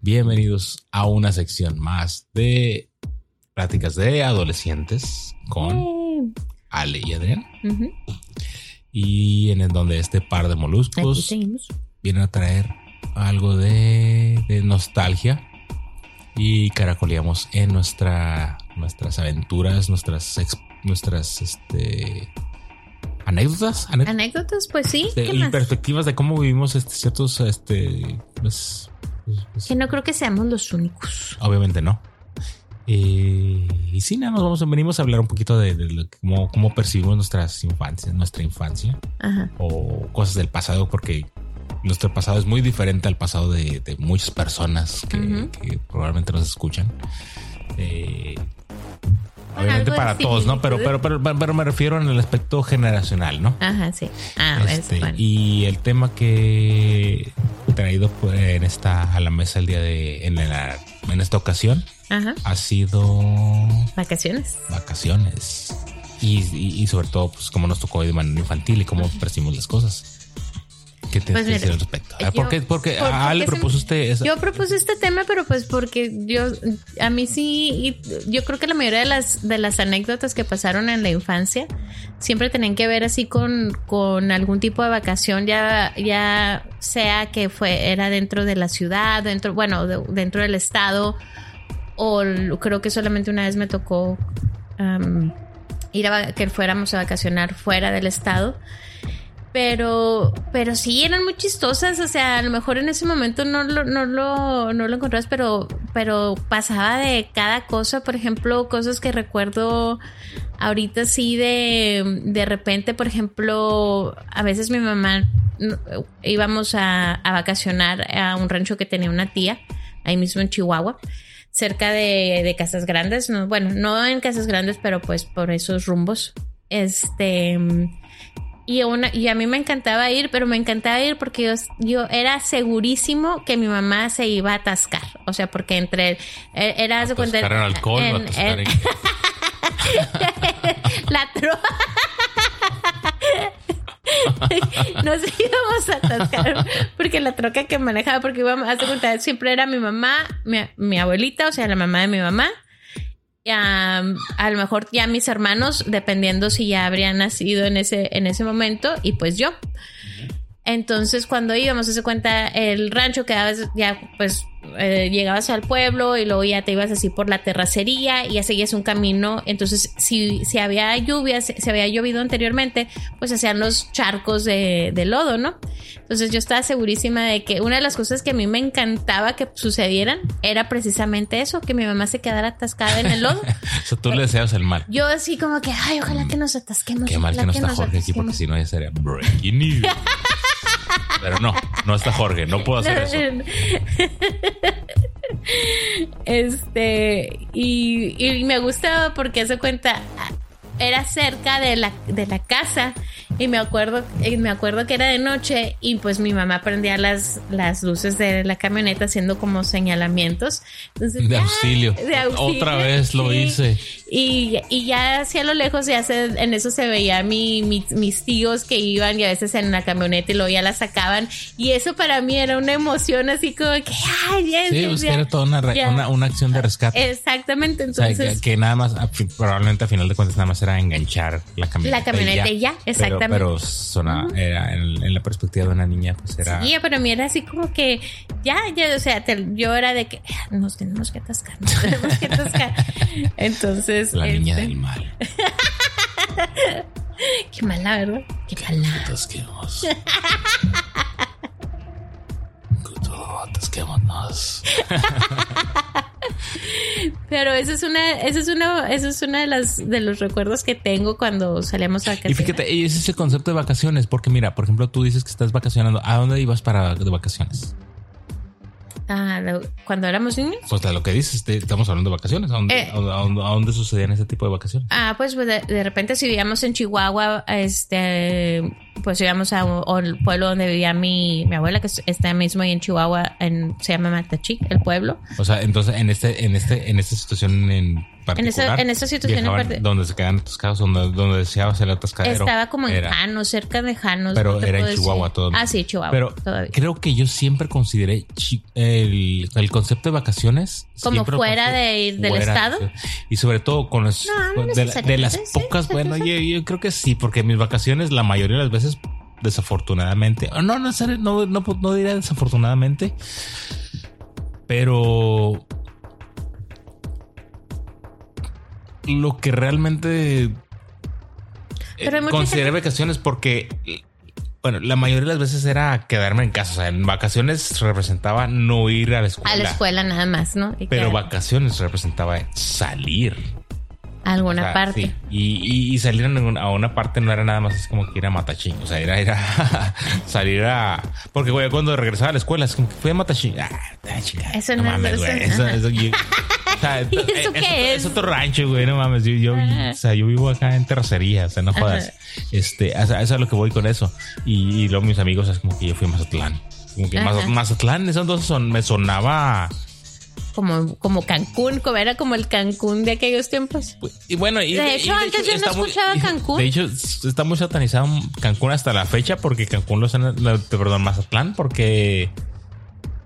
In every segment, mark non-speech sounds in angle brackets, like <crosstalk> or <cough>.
Bienvenidos a una sección más de pláticas de adolescentes con Ale y Adrián. Y en el donde este par de moluscos vienen a traer algo de, de nostalgia y caracoleamos en nuestra, nuestras aventuras, nuestras, ex- nuestras este, anécdotas, anécdotas pues sí. ¿Qué y más? perspectivas de cómo vivimos este, ciertos, este, pues, Que no creo que seamos los únicos. obviamente no. Eh, y sí, nada, nos vamos, venimos a hablar un poquito de, cómo, cómo percibimos nuestras infancias, nuestra infancia Ajá. o cosas del pasado, porque nuestro pasado es muy diferente al pasado de, de muchas personas que, probablemente nos escuchan. Eh, obviamente para todos, ¿no? Pero, pero, pero, pero me refiero en el aspecto generacional, ¿no? Ajá, sí. Ah, Este, es bueno. Y el tema que traído pues, en esta a la mesa el día de en, la- en esta ocasión Ajá. ha sido Vacaciones. vacaciones y, y- y sobre todo pues cómo nos tocó de manera infantil y cómo percibimos las cosas. ¿Qué te Pues que decir mira, al respecto? Ah, yo- ¿Por qué? Porque por- porque se- propuso usted esa- Yo propuse este tema, pero pues porque yo, a mí sí, y yo creo que la mayoría de las, de las anécdotas que pasaron en la infancia siempre tenían que ver así con, con algún tipo de vacación, ya, ya sea que fue, era dentro de la ciudad, dentro, bueno, de- dentro del estado, o creo que solamente una vez me tocó ir a que fuéramos a vacacionar fuera del estado. Pero, pero sí, eran muy chistosas. O sea, a lo mejor en ese momento no lo, no lo, no lo encontrabas, pero, pero pasaba de cada cosa. Por ejemplo, cosas que recuerdo ahorita sí de, de repente, por ejemplo, a veces mi mamá íbamos a, a vacacionar a un rancho que tenía una tía, ahí mismo en Chihuahua cerca de, de Casas Grandes, no, bueno, no en Casas Grandes, pero pues por esos rumbos. Este y una, y a mí me encantaba ir, pero me encantaba ir porque yo, yo era segurísimo que mi mamá se iba a atascar. O sea, porque entre eh, era de cuenta atascar en alcohol o en- atascar en- en- <laughs> la troca. <laughs> Nos íbamos a atascar porque la troca que manejaba, porque íbamos a cuenta, siempre era mi mamá, mi, mi abuelita, o sea, la mamá de mi mamá. Y, am, a lo mejor ya mis hermanos, dependiendo si ya habrían nacido en ese, en ese momento, y pues yo. Entonces, cuando íbamos a hacer cuenta, el rancho quedaba ya, pues, eh, llegabas al pueblo y luego ya te ibas así por la terracería y ya seguías un camino. Entonces, si, si había lluvia, si, si había llovido anteriormente, pues hacían los charcos de, de lodo, ¿no? Entonces, yo estaba segurísima de que una de las cosas que a mí me encantaba que sucedieran era precisamente eso, que mi mamá se quedara atascada en el lodo. <laughs> O sea, tú le deseas el mal. Yo así como que, ay, ojalá que nos atasquemos. Qué mal que no está Jorge aquí porque atasquemos". si no ya sería breaking news. <laughs> Pero no, no está Jorge, no puedo hacer eso. <laughs> Este, y, y me gustaba porque se cuenta, era cerca de la, de la casa y me acuerdo, me acuerdo que era de noche y pues mi mamá prendía las, las luces de la camioneta haciendo como señalamientos. Entonces, De ya, auxilio. de auxilio, Otra vez lo hice. Y, y ya hacia lo lejos, ya se, en eso se veía mi, mi- mis tíos que iban y a veces en la camioneta y luego ya la sacaban. Y eso para mí era una emoción así como que, ay, ya, Sí, ya, pues ya". era toda una, Ya. una, una acción de rescate. Exactamente, O sea, entonces. que, que nada más, probablemente a final de cuentas, nada más era enganchar la camioneta. La camioneta y ya, exactamente. Pero, sona- era en, en la perspectiva de una niña, pues era. Sí, pero a mí era así como que ya, ya, o sea, te- yo era de que "Ah, nos tenemos que atascar, nos tenemos que atascar. <laughs> Entonces, La niña este, del mal. <laughs> qué mala, ¿verdad? Qué mala. Atasquemos. <laughs> Atasquémonos. Pero eso es una, eso es una, eso es una de las de los recuerdos que tengo cuando salíamos a Y vacaciones. fíjate, y ese es el concepto de vacaciones, porque mira, por ejemplo, tú dices que estás vacacionando. ¿A dónde ibas para de vacaciones? Ah, cuando éramos niños. Pues de lo que dices, te- estamos hablando de vacaciones. ¿A dónde, Eh. a dónde- a dónde sucedían ese tipo de vacaciones? Ah, pues de, de repente si vivíamos en Chihuahua, este, pues íbamos a un- pueblo donde vivía mi, mi abuela, que es- está mismo ahí en Chihuahua, se llama Matachic, el pueblo. O sea, entonces en este, en este, en esta situación en particular. esa- en esa situación en parte- donde se quedan atascados, donde, donde deseabas el atascadero. Estaba como en era- Janos, cerca de Janos. Pero no era en. Chihuahua todo. Ah, sí, Chihuahua. Pero todavía. creo que yo siempre consideré el, el concepto de vacaciones. Como fuera de ir del fuera, estado. Y sobre todo con No, no de, la- de las pocas, sí, bueno, yo, yo creo que sí, porque mis vacaciones la mayoría de las veces, desafortunadamente, no, no, no, no, no diría desafortunadamente, pero lo que realmente eh, Pero consideré gente- vacaciones porque bueno, la mayoría de las veces era quedarme en casa. O sea, en vacaciones representaba no ir a la escuela. A la escuela nada más, ¿no? Y Pero vacaciones representaba salir. a alguna O sea, parte. sí. Y, y- y salir a, una parte no era nada más así como que ir a Matachín. O sea, era, era <laughs> salir a. Porque, güey, cuando regresaba a la escuela, es como que fui a Matachín. Ah, chica, Eso no no- mames, güey. Eso, ajá. eso, yo- o sea, <laughs> ¿Y eso qué es? es? otro rancho, güey. No mames. Yo, yo, o sea, yo vivo acá en terracería. O sea, no jodas. Este, a, a eso es lo que voy con eso. Y, y luego mis amigos es como que yo fui a Mazatlán. Como que Ajá. Mazatlán, eso entonces son, me sonaba. Como, como Cancún, como era como el Cancún de aquellos tiempos. Y bueno, y, De y hecho, antes yo no muy- escuchaba Cancún. De hecho, está muy satanizado Cancún hasta la fecha porque Cancún lo están, perdón, Mazatlán porque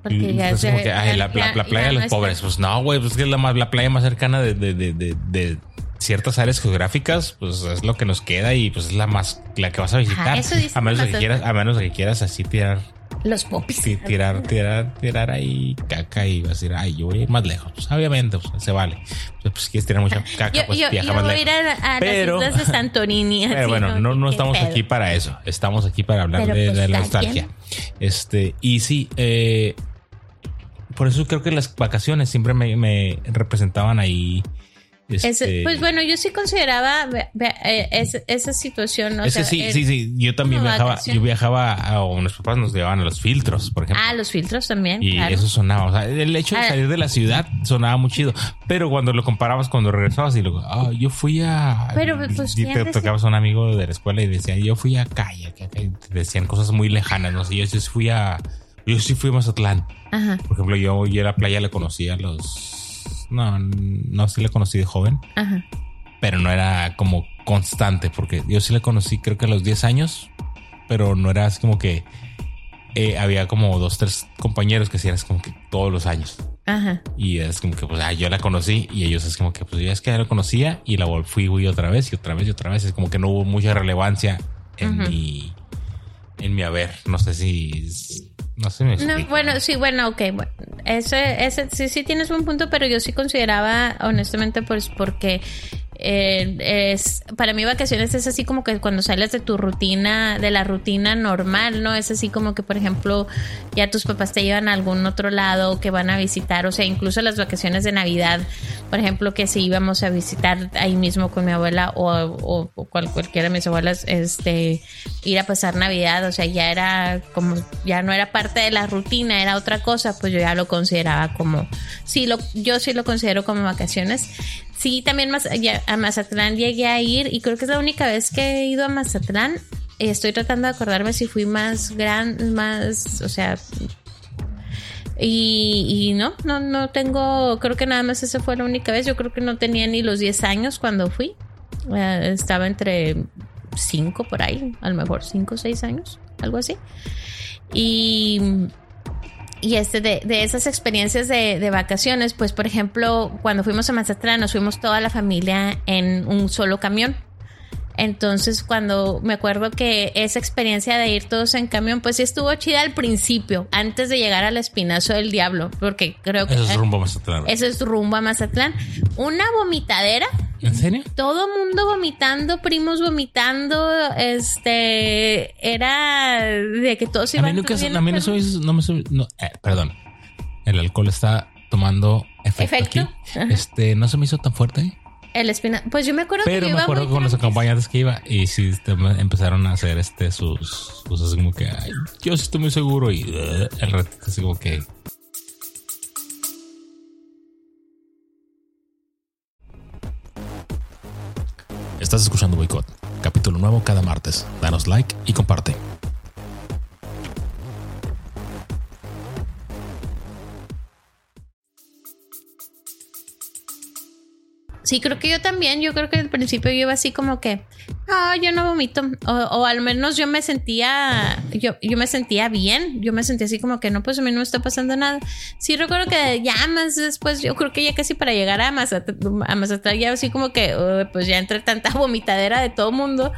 Porque y ya se- como que, ay, la, la- la playa ya de no los está- pobres. Pues no, güey, pues que es la, más- la playa más cercana de, de, de, de- ciertas áreas geográficas, pues es lo que nos queda y pues es la más, la que vas a visitar. eso dice a menos de que quieras, a menos que quieras así tirar, Los popis. ti- tirar, tirar, tirar ahí caca y vas a decir, ay, yo voy a ir más lejos. Pues obviamente, pues, se vale. Pues, si quieres tirar mucha caca, Yo, pues yo, viaja yo más voy lejos. a, a Pero- las islas de Santorini. <laughs> Pero bueno, no, no ¿Qué estamos pedo? aquí para eso. Estamos aquí para hablar Pero, de, pues, de la nostalgia. Este, y sí, eh, por eso creo que las vacaciones siempre me, me representaban ahí. Ese- Este, pues bueno, yo sí consideraba eh, esa, esa situación. Ese sea, sí, el- sí, sí. Yo también viajaba, vacación. yo viajaba, a, o mis papás nos llevaban a los filtros, por ejemplo. Ah, los filtros también. Y claro. eso sonaba, o sea, el hecho de Ah. salir de la ciudad sonaba muy chido, pero cuando lo comparabas cuando regresabas y luego, ah, yo fui a, Pero, pues, y ¿quién te tocabas a un amigo de la escuela y decía, yo fui acá", y te decían cosas muy lejanas, no sé, yo sí fui a, yo sí fui a Mazatlán, Ajá, por ejemplo, yo, yo a la playa le conocí a los, no, no, sí le conocí de joven, ajá. pero no era como constante, porque yo sí le conocí creo que a los 10 años, pero no era así como que eh, había como dos, tres compañeros que sí eran como que todos los años. Ajá. Y es como que, pues, ah, yo la conocí y ellos es como que, pues, yo es que ya la conocía y la fui, otra vez y otra vez y otra vez. Es como que no hubo mucha relevancia en mi, en mi haber. No sé si, no si me No, bueno, sí, bueno, ok. Bueno, ese, ese, sí, sí tienes un punto, pero yo sí consideraba, honestamente, pues porque eh, es para mí vacaciones es así como que cuando sales de tu rutina, de la rutina normal, ¿no? Es así como que, por ejemplo, ya tus papás te llevan a algún otro lado que van a visitar, o sea, incluso las vacaciones de Navidad, por ejemplo, que si íbamos a visitar ahí mismo con mi abuela o, o, cual- cualquiera de mis abuelas, este, ir a pasar Navidad, o sea, ya era como, ya no era parte de la rutina, era otra cosa, pues yo ya lo consideraba como, sí, lo, yo sí lo considero como vacaciones. Sí, también más, a Mazatlán llegué a ir y creo que es la única vez que he ido a Mazatlán. Estoy tratando de acordarme si fui más gran, más, o sea, y, y no, no, no tengo, creo que nada más esa fue la única vez. Yo creo que no tenía ni los 10 años cuando fui. Eh, estaba entre 5 por ahí, a lo mejor 5 o 6 años, algo así. Y, y este de, de esas experiencias de, de vacaciones, pues por ejemplo, cuando fuimos a Mazatlán, nos fuimos toda la familia en un solo camión. Entonces, cuando me acuerdo que esa experiencia de ir todos en camión, pues sí estuvo chida al principio, antes de llegar al espinazo del diablo, porque creo que Eso es rumbo más atrás. eso es rumbo a Mazatlán. Una vomitadera, ¿En serio? todo mundo vomitando, primos vomitando, este, era de que todos A iban mí nunca, a mí no, hizo- no me se- no, eh, perdón. El alcohol está tomando efecto, Efecto. aquí. <laughs> Este, no se me hizo tan fuerte. El espina, pues yo me acuerdo Pero que yo me iba acuerdo muy con los acompañantes que iba y sí este, empezaron a hacer este sus cosas como que "Ay, yo sí estoy muy seguro y uh, el resto así como que Estás escuchando Boicot, capítulo nuevo cada martes. Danos like y comparte. Sí, creo que yo también. Yo creo que al principio yo iba así como que, no, yo no vomito. O, al menos yo me sentía, yo, yo me sentía bien. Yo me sentía así como que no, pues a mí no me está pasando nada. Sí, recuerdo que ya más después, yo creo que ya casi para llegar a Mazatlán, a Mazatlán ya así como que, pues ya entre tanta <laughs> vomitadera de todo mundo,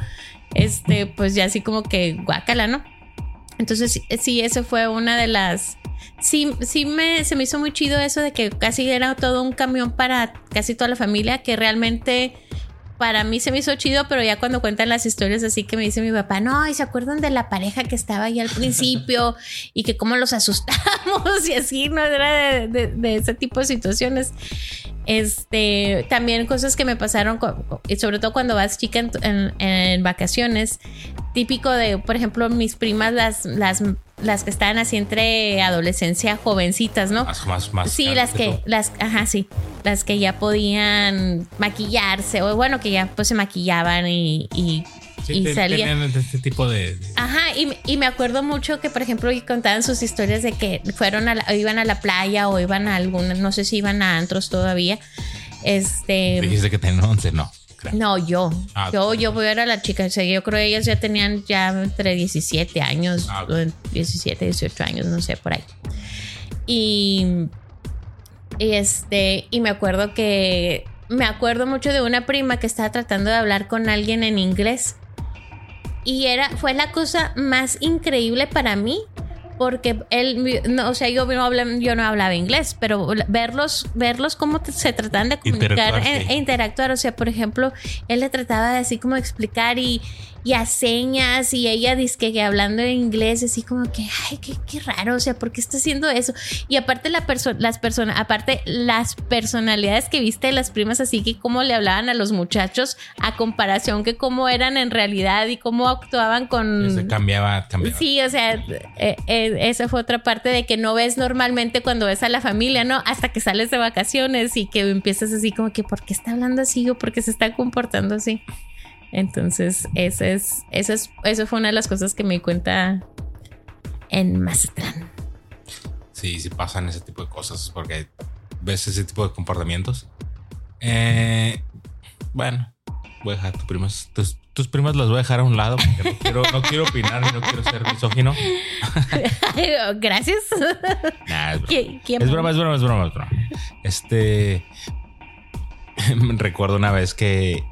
este, pues ya así como que guácala, ¿no? Entonces, sí, eso fue una de las sí, sí me, se me hizo muy chido eso de que casi era todo un camión para casi toda la familia, que realmente para mí se me hizo chido, pero ya cuando cuentan las historias así que me dice mi papá, no, y se acuerdan de la pareja que estaba ahí al principio y que cómo los asustamos <laughs> y así, ¿no? Era de, de, ese tipo de situaciones. Este, también cosas que me pasaron, y sobre todo cuando vas chica en, en, vacaciones, típico de, por ejemplo, mis primas, las, las las que estaban así entre adolescencia, jovencitas, ¿no? Más, más, más sí, las que, las, ajá, sí, las que ya podían maquillarse, o bueno, que ya pues se maquillaban y, y, salían. este tipo de, Ajá, y, y, me acuerdo mucho que, por ejemplo, contaban sus historias de que fueron a la, iban a la playa o iban a alguna, no sé si iban a antros todavía. Este. Dijiste que tenían 11, no. No, yo. Ah, yo, yo voy a ver a la chica. yo creo que ellas ya tenían ya entre 17 años, 17, 18 años, no sé, por ahí. Y, este, y me acuerdo que me acuerdo mucho de una prima que estaba tratando de hablar con alguien en inglés. Y era, fue la cosa más increíble para mí porque él, no, o sea, yo no, hablaba, yo no hablaba inglés, pero verlos, verlos cómo se trataban de comunicar e, interactuar, o sea, por ejemplo, él le trataba de así como explicar y, y a señas y ella dice que hablando en inglés, así como que, ay, qué, qué raro, o sea, ¿por qué está haciendo eso? Y aparte la las personas, aparte las personalidades que viste de las primas, así que cómo le hablaban a los muchachos a comparación que cómo eran en realidad y cómo actuaban con... Se cambiaba, cambiaba. Sí, o sea, eh, eh, esa fue otra parte de que no ves normalmente cuando ves a la familia, ¿no? Hasta que sales de vacaciones y que empiezas así como que, ¿por qué está hablando así o por qué se está comportando así? Entonces, eso es, eso es, eso fue una de las cosas que me di cuenta en Mazatlán. Sí, sí pasan ese tipo de cosas porque ves ese tipo de comportamientos. Eh, bueno, voy a dejar tus primas, tus, tus, primas las voy a dejar a un lado porque no quiero, no quiero opinar y no quiero ser misógino. <laughs> Gracias. es, broma. es broma, es broma, es broma, Este, <laughs> recuerdo una vez que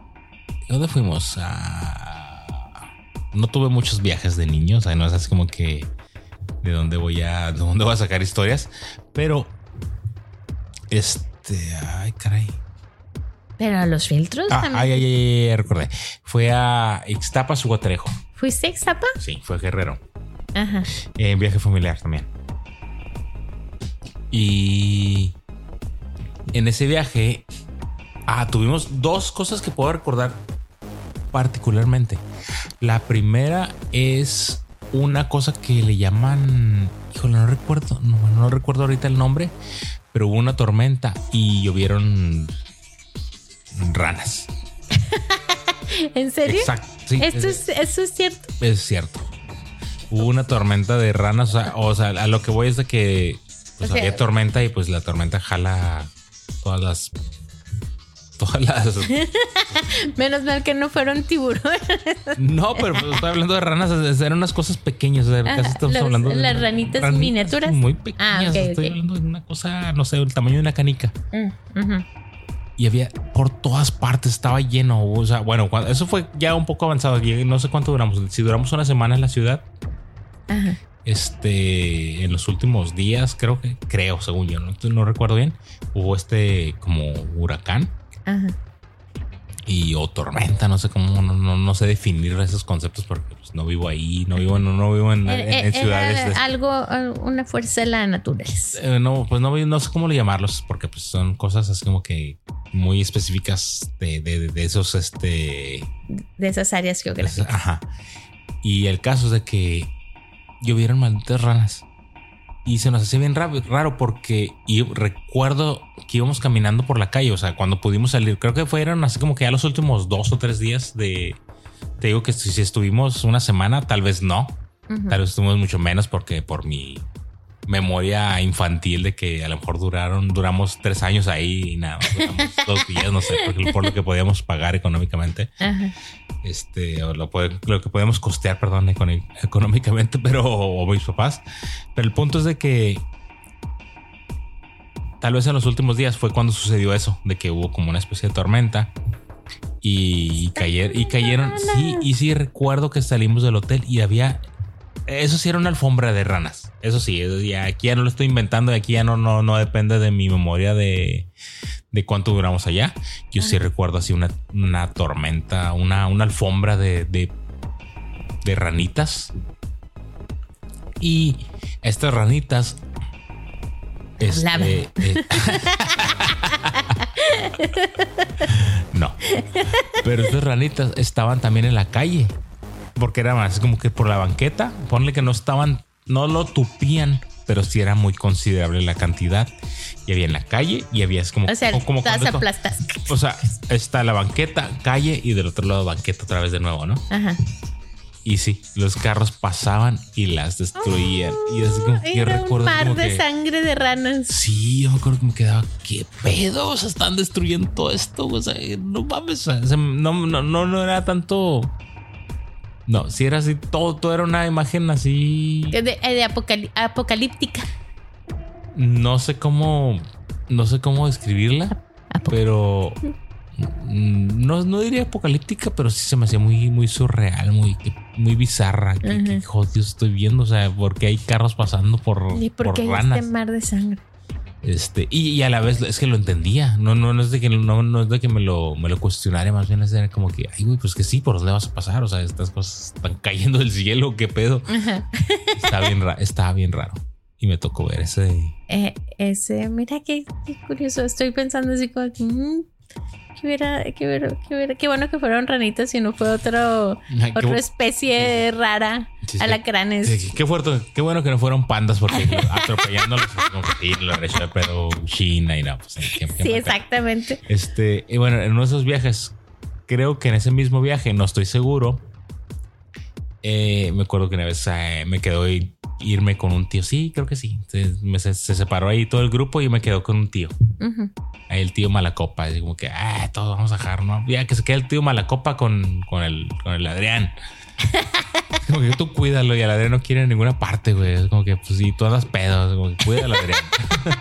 ¿Dónde fuimos? No tuve muchos viajes de niños, o sea, no es así como que de dónde voy a, de dónde voy a sacar historias, pero este, ay, caray. Pero los filtros ah, también. Ay, ay, ay, recordé. Fue a Ixtapa, Suguatrejo. ¿Fuiste a Ixtapa? Sí, fue Guerrero. Ajá. En viaje familiar también. Y en ese viaje, ah, tuvimos dos cosas que puedo recordar particularmente. La primera es una cosa que le llaman, híjole, no recuerdo, no, recuerdo ahorita el nombre, pero hubo una tormenta y llovieron ranas. <laughs> ¿En serio? Exacto. ¿Esto es, ¿Eso es cierto? Es cierto. Hubo una tormenta de ranas, o sea, a lo que voy es de que pues, había tormenta y pues la tormenta jala todas las todas las. <laughs> Menos mal que no fueron tiburones. no, pero pues, estoy hablando de ranas, eran unas cosas pequeñas. casi estamos hablando de las ranitas, miniaturas. Muy pequeñas. Ah, estoy hablando de una cosa, no sé, el tamaño de una canica. Mm, y había por todas partes, estaba lleno. O sea, bueno, eso fue ya un poco avanzado. No sé cuánto duramos. Si duramos una semana en la ciudad. Ajá este en los últimos días creo que creo según yo no, no recuerdo bien hubo este como huracán y o tormenta, no sé cómo, no, sé definir esos conceptos porque pues, no vivo ahí, no vivo, no, vivo en, ciudades. algo, una fuerza de la naturaleza. Eh, no, pues no, no sé cómo llamarlos porque pues son cosas así como que muy específicas de, de, esos, este... De esas áreas geográficas. Ajá. Y el caso es de que llovieron malditas ranas. Y se nos hacía bien raro porque y recuerdo que íbamos caminando por la calle, o sea, cuando pudimos salir, creo que fueron así como que ya los últimos dos o tres días de... Te digo que si estuvimos una semana, tal vez no. Tal vez estuvimos mucho menos porque por mi memoria infantil de que a lo mejor duraron, duramos tres años ahí y nada, <laughs> dos días, no sé, porque por lo que podíamos pagar económicamente, Ajá. este, o lo, lo que podemos costear, perdón, económicamente, pero, o mis papás. Pero el punto es de que tal vez en los últimos días fue cuando sucedió eso, de que hubo como una especie de tormenta y, cayer- y cayeron, sí, y sí recuerdo que salimos del hotel y había, eso sí era una alfombra de ranas, eso sí, eso ya, aquí ya no lo estoy inventando y aquí ya no, no, no depende de mi memoria de, de cuánto duramos allá. Yo sí recuerdo así una, una tormenta, una, una alfombra de, de, de ranitas. Y estas ranitas. este, Hablaban. eh, <laughs> <laughs> no. Pero estas ranitas estaban también en la calle. Porque era más como que por la banqueta. Ponle que no estaban, no lo tupían, pero sí era muy considerable la cantidad. Y había en la calle y había es como, O sea, como, como todas esto- aplastas. o sea, está la banqueta, calle y del otro lado banqueta otra vez de nuevo, ¿no? Ajá. Y sí, los carros pasaban y las destruían. y así como que Era un recuerdo mar como de que- sangre de ranas. Sí, yo me acuerdo que me quedaba, ¿qué pedo? O sea, están destruyendo todo esto. O sea, no mames. o sea, no, no, no, no era tanto. No, si era así, todo, todo era una imagen así. De, apocalíptica. No sé cómo. No sé cómo describirla. Pero mm, no, no diría apocalíptica, pero sí se me hacía muy, muy surreal, muy, muy bizarra. Que, que, Ajá. joder, Dios, estoy viendo, o sea, porque hay carros pasando por, ¿Y por por qué hay este mar de sangre? Este, y, y a la vez es que lo entendía. No, no, no es de que no, no es de que me lo, me lo cuestionara, más bien es de como que, ay, güey, pues que sí, por dónde vas a pasar. O sea, estas cosas están cayendo del cielo, qué pedo. Ajá. <laughs> Está bien, ra- estaba bien raro. Y me tocó ver ese. Eh, ese, mira qué, qué curioso. Estoy pensando así como que, mm, que hubiera, que hubiera, que hubiera, qué bueno que fueron ranitas y no fue otro, Ay, otra especie rara. Sí, sí. Alacranes. Qué fuerte, qué bueno que no fueron pandas porque <laughs> atropellándolos es como que lo pero China y no, pues qué- Sí, exactamente. Este, y bueno, en uno de esos viajes, creo que en ese mismo viaje, no estoy seguro. eh, me acuerdo que una vez eh, me quedó i- irme con un tío. Sí, creo que sí. Se, me- se- se separó ahí todo el grupo y me quedó con un tío. Ahí el tío Malacopa. Así como que, ah, todos vamos a dejar, ¿no? Ya que se quede el tío Malacopa con, con, el, con el Adrián. <laughs> Como que tú cuídalo y el Adrián no quiere en ninguna parte, güey. Es como que, pues, si tú andas pedo, es como que cuídalo, Adrián.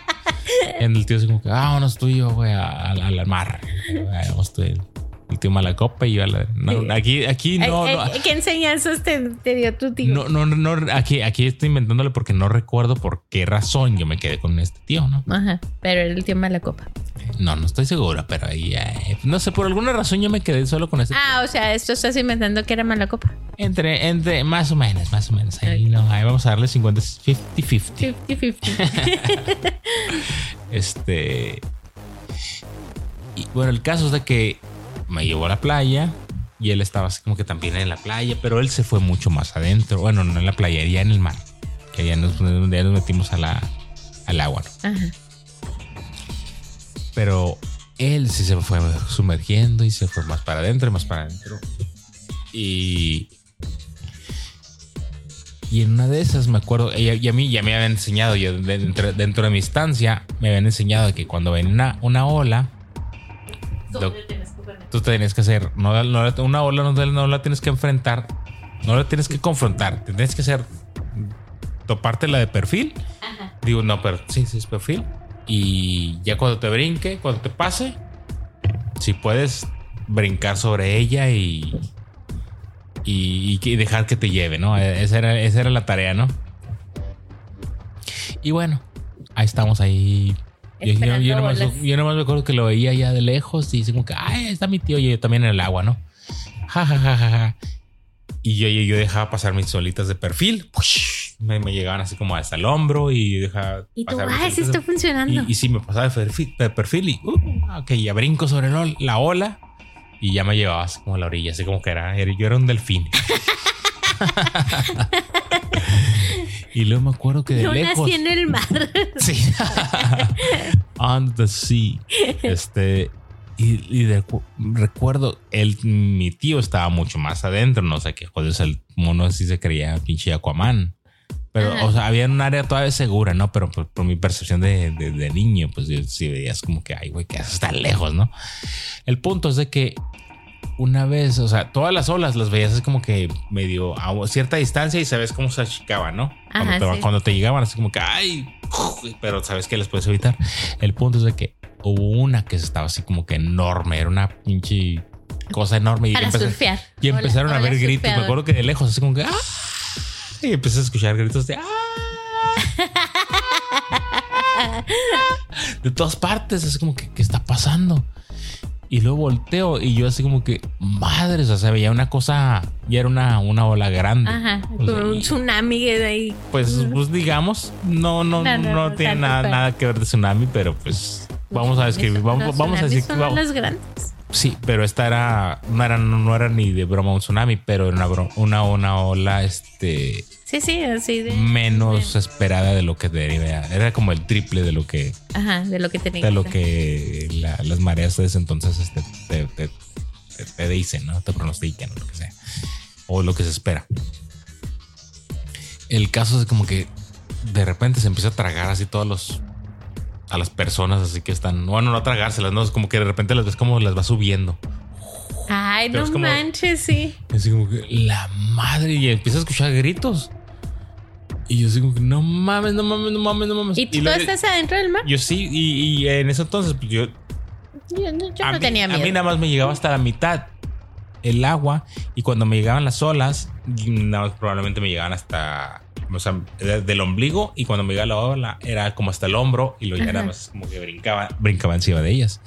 <laughs> en el tío así como que, vámonos tú y yo, güey, al, al mar. <laughs> Vamos tú, el, el tío Malacopa y yo no, Aquí, aquí no, no. ¿Qué enseñanzas te, te dio tu tío? No, no, no, aquí, aquí estoy inventándole porque no recuerdo por qué razón yo me quedé con este tío, ¿no? Ajá, pero era el tío Malacopa. No, no estoy seguro, pero ahí, eh, no sé, por alguna razón yo me quedé solo con este Ah, o sea, esto estás inventando que era Malacopa. Entre, entre, más o menos, más o menos. Ahí, no, ahí vamos a darle 50, 50-50. 50-50. Este. Y bueno, el caso es de que me llevó a la playa y él estaba así como que también en la playa, pero él se fue mucho más adentro. Bueno, no en la playa, ya en el mar. Que ya nos, ya nos metimos a la, al agua, ¿no? Ajá. Pero él sí se fue sumergiendo y se fue más para adentro y más para adentro. Y. Y en una de esas me acuerdo, y a, y a mí ya me habían enseñado, yo dentro, dentro de mi estancia, me habían enseñado que cuando ven una, una ola, lo- tú te tienes que hacer, no, no- una ola no, la tienes que enfrentar, no la tienes que confrontar, tienes que hacer, toparte la de perfil. Digo, no, pero sí, sí es perfil. Y ya cuando te brinque, cuando te pase, si puedes brincar sobre ella y, y, y dejar que te lleve, ¿no? Esa era, esa era la tarea, ¿no? Y bueno, ahí estamos ahí. Yo, yo, yo nomás, yo nomás me acuerdo que lo veía ya de lejos y dice como que, ay, está mi tío y yo también en el agua, ¿no? Ja, ja, ja, ja, ja. Y yo, yo, yo dejaba pasar mis solitas de perfil. Me, me llegaban así como hasta el hombro y dejaba Y tú, ay, sí está funcionando. y, y sí, me pasaba de perfil, de perfil y, uh, ok, ya brinco sobre el la ola y ya me llevaba así como a la orilla, así como que era, era- yo era un delfín. <laughs> y luego me acuerdo que de Yo lejos. nací en el mar. Sí. <laughs> On the sea. <laughs> Este. Y, y de- recuerdo, el, mi tío estaba mucho más adentro, no sé qué joder, el mono así se creía pinche Aquaman. Pero, Ajá. o sea, había un área todavía segura, ¿no? Pero por, por mi percepción de, de- de niño, pues yo sí veías como que, ay, güey, que haces tan lejos, ¿no? El punto es de que una vez, o sea, todas las olas las veías así como que medio a cierta distancia y sabes cómo se achicaban, ¿no? Cuando, Ajá, te, sí. cuando te llegaban así como que, ay, pero sabes que les puedes evitar. El punto es de que hubo una que estaba así como que enorme, era una pinche cosa enorme y Para empecé- surfear. y Hola- empezaron a ver gritos. Me acuerdo que de lejos, así como que. ¡ah! Y empecé a escuchar gritos de. ¡ah! <laughs> De todas partes, así como que, ¿qué está pasando? Y luego volteo y yo así como que, madres, o sea, veía una cosa, ya era una, una ola grande. Ajá, O sea, como un tsunami de ahí. pues, pues digamos, no, no, No, no, no, no, tiene nada, nada que ver de tsunami, pero pues vamos a describir, vamos, vamos a decir son vamos- los grandes. Sí, pero esta era no era no era ni de broma un tsunami, pero era una una, una ola este Sí, sí, así de. menos esperada de lo que debería. Era como el triple de lo que Ajá, de lo que tenía de lo que la- las mareas de ese entonces este, te, te, te- te dicen, ¿no? Te pronostican o lo que sea. O lo que se espera. El caso es como que de repente se empieza a tragar así todos los a las personas así que están, bueno, no a tragárselas, no, es como que de repente las ves como las va subiendo. Ay, Pero no como- manches, sí. Así como que la madre y empieza a escuchar gritos. Y yo así como que no mames, no mames, no mames, no mames. ¿Y tú luego- estás adentro del mar? Yo sí, y, y en ese entonces pues, yo, Yo, yo a, no mí, tenía a miedo. mí nada más me llegaba hasta la mitad el agua y cuando me llegaban las olas, nada más probablemente me llegaban hasta, o sea, de- del ombligo y cuando me llegaba la ola era como hasta el hombro y luego ya nada más como que brincaba, brincaba encima de ellas.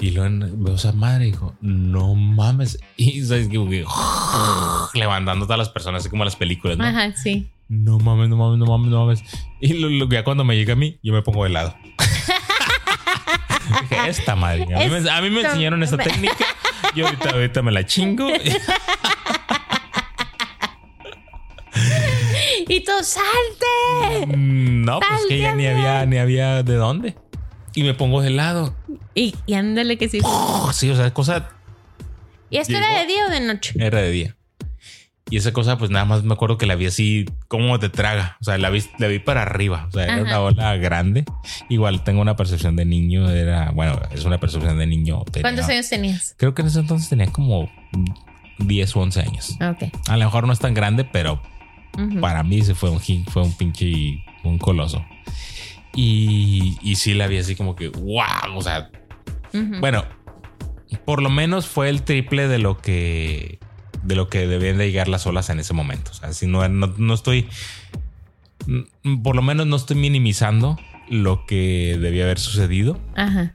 Y luego veo esa madre y dijo, no mames. <laughs> Y ¿sabes? como que <laughs> levantando a todas las personas, así como las películas, ¿no? Ajá, sí. No mames, no mames, no mames, no mames. Y lo, lo- ya cuando me llega a mí, yo me pongo de lado. <laughs> Dije, esta madre. A mí, me, a mí me enseñaron esta técnica. Yo ahorita, ahorita me la chingo. Y tú salte. No, pues que ya ni había, ni había de dónde. Y me pongo de lado. Y, y ándale que sí. Oh, sí, o sea, cosa ¿Y esto Llegó. era de día o de noche? era de día. Y esa cosa, pues nada más me acuerdo que la vi así, como te traga. O sea, la vi, la vi para arriba. O sea, era Ajá. una ola grande. Igual tengo una percepción de niño. Era, bueno, es una percepción de niño. tenía- ¿Cuántos años tenías? Creo que en ese entonces tenía como 10 o 11 años. Ok. A lo mejor no es tan grande, pero Para mí se fue un, fue un pinche, un coloso. Y, y sí la vi así como que, wow, o sea, bueno, por lo menos fue el triple de lo que de lo que debían de llegar las olas en ese momento. O sea, si no, no, no estoy, mm, por lo menos no estoy minimizando lo que debía haber sucedido. Ajá.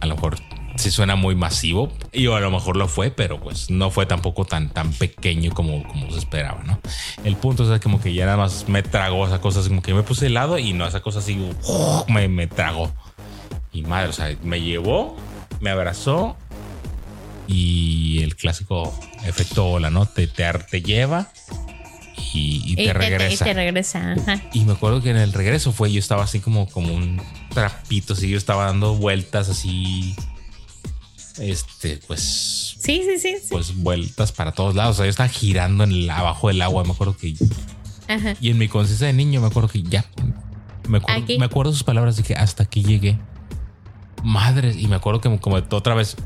A lo mejor sí suena muy masivo y a lo mejor lo fue, pero pues no fue tampoco tan, tan pequeño como, como se esperaba, ¿no? El punto es como que ya nada más me tragó esa cosa, como que me puse de lado y no, esa cosa así me, me tragó. Y madre, o sea, me llevó, me abrazó y el clásico efecto ola, ¿no? Te, te, te lleva y, y te regresa. y te regresa. Ajá. Y me acuerdo que en el regreso fue, yo estaba así como, como un trapito, así yo estaba dando vueltas así. Este, pues, Sí, sí, sí. sí. pues vueltas para todos lados. O sea, yo estaba girando en el- abajo del agua. Me acuerdo que. Ajá. Y en mi conciencia de niño, me acuerdo que ya. Me acuerdo, Aquí. me acuerdo sus palabras. Dije, hasta aquí llegué. Madres. Y me acuerdo que como otra vez.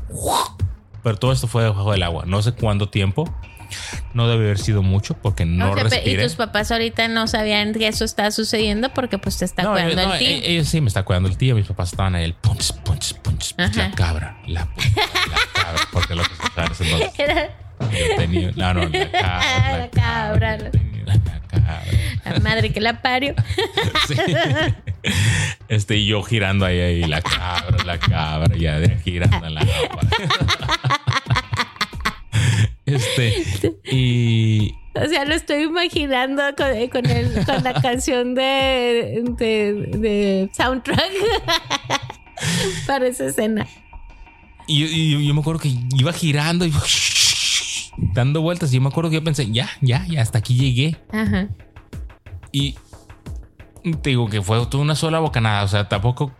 Pero todo esto fue debajo del agua. No sé cuánto tiempo. No debe haber sido mucho porque no O sea, y tus papás ahorita no sabían que eso estaba sucediendo porque pues te está No, cuidando no, el tío. e- ellos sí me está cuidando el tío. Mis papás estaban ahí, el punch, punch, punch, punch, la cabra, la, la cabra, porque lo que se entonces Era yo tenía, no, no, la cabra, La <laughs> cabra. la cabra. la madre que la parió. <laughs> Sí. Este, y yo girando ahí, ahí, la cabra, la cabra, ya girando en la agua. Este, y <laughs> O sea, lo estoy imaginando con, con, el- con la canción de, de, de soundtrack <laughs> para esa escena. Y, y yo me acuerdo que iba girando y <laughs> dando vueltas. Y yo me acuerdo que yo pensé, ya, ya, ya, hasta aquí llegué. Ajá. Y te digo que fue toda una sola bocanada. O sea, tampoco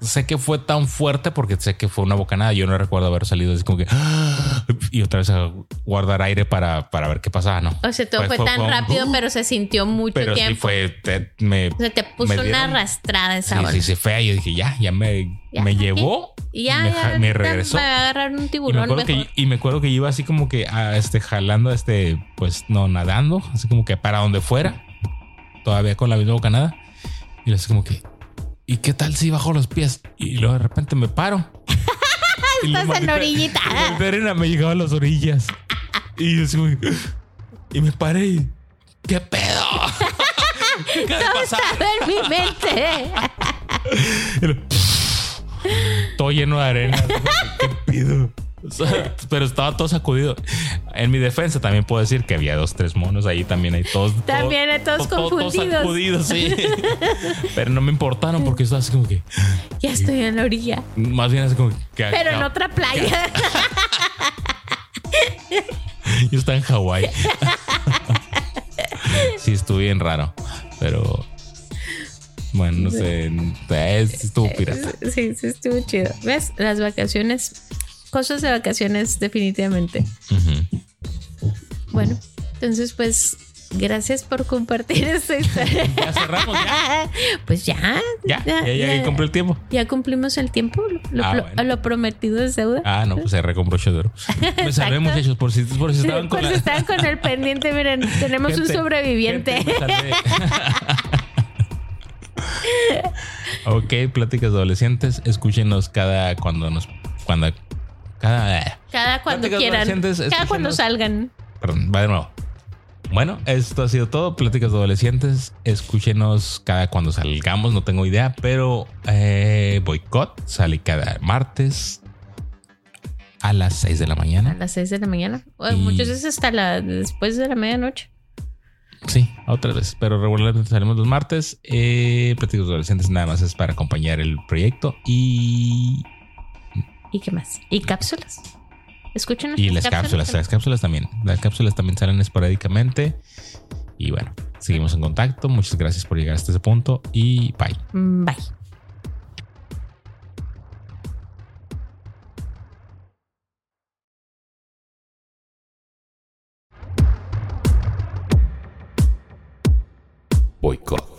sé que fue tan fuerte porque sé que fue una bocanada. Yo no recuerdo haber salido así como que. y otra vez a guardar aire para, para ver qué pasaba, ¿no? O sea, todo fue, tan rápido, pero se sintió mucho pero tiempo. sí fue, te, me, o sea, te puso me una dieron- arrastrada esa sí, hora. sí, sí, fea. Yo dije, ya, ya me, Ya me llevó. Y ya, me, ya, me regresó. Va a agarrar un Y me, tiburón acuerdo mejor. que, y me acuerdo que iba así como que ah, este, jalando, este, pues no nadando, así como que para donde fuera, todavía con la misma bocanada. Y así como que, ¿y qué tal si bajo los pies? Y luego de repente me paro. <laughs> Y la Estás en maldita- orillita. <laughs> la arena me llegaba a las orillas. Y yo así y me paré. y, ¿Qué pedo? <laughs> ¿Qué acaba de pasar? en mi mente. Todo lleno de arena. ¿Qué pido? <laughs> Pero estaba todo sacudido. En mi defensa también puedo decir que había dos, tres monos ahí también, ahí todos. También hay todos confundidos. sacudidos, sí. <laughs> pero no me importaron porque estaba así como que, ya estoy en la orilla. más bien así como que. Pero en otra playa. <laughs> Yo estaba en Hawái. sí, estuvo bien raro. Pero. Bueno, no sé. es- Estuvo pirata. Sí, sí, estuvo chido. ¿Ves? Las vacaciones. Cosas de vacaciones, definitivamente. Ujú. Bueno, entonces, pues, gracias por compartir <laughs> esta historia. Ya cerramos, ya. <laughs> Pues ya. Ya, ya, ya, cumplió el tiempo. ya cumplimos el tiempo. Lo, Ah, lo- bueno. lo prometido es deuda. Ah, no, pues se recompro chodero. Me salvé, muchachos, por si, por si estaban <laughs> con pues la. están con el pendiente, miren, tenemos un Gente, sobreviviente. gente, salvé. ok, pláticas de adolescentes. Escúchenos cada cuando nos. Cuando. Cada. Cada cuando Pláticas quieran. Cada cuando salgan. Perdón, va de nuevo. Bueno, esto ha sido todo. Pláticas de adolescentes. Escúchenos cada cuando salgamos. No tengo idea, pero eh, Boicot sale cada martes a las 6 de la A mañana. las 6 de la mañana. Y- Muchas veces hasta la, después de la medianoche. Sí, otra vez, pero regularmente salimos los martes. Eh, Pláticas de adolescentes nada más es para acompañar el proyecto y, ¿Y qué más? ¿Y cápsulas? Escuchen y las cápsulas. Las cápsulas también. Las cápsulas también salen esporádicamente. Y bueno, seguimos en contacto. Muchas gracias por llegar hasta ese punto y bye. Mm, Bye. Boicot.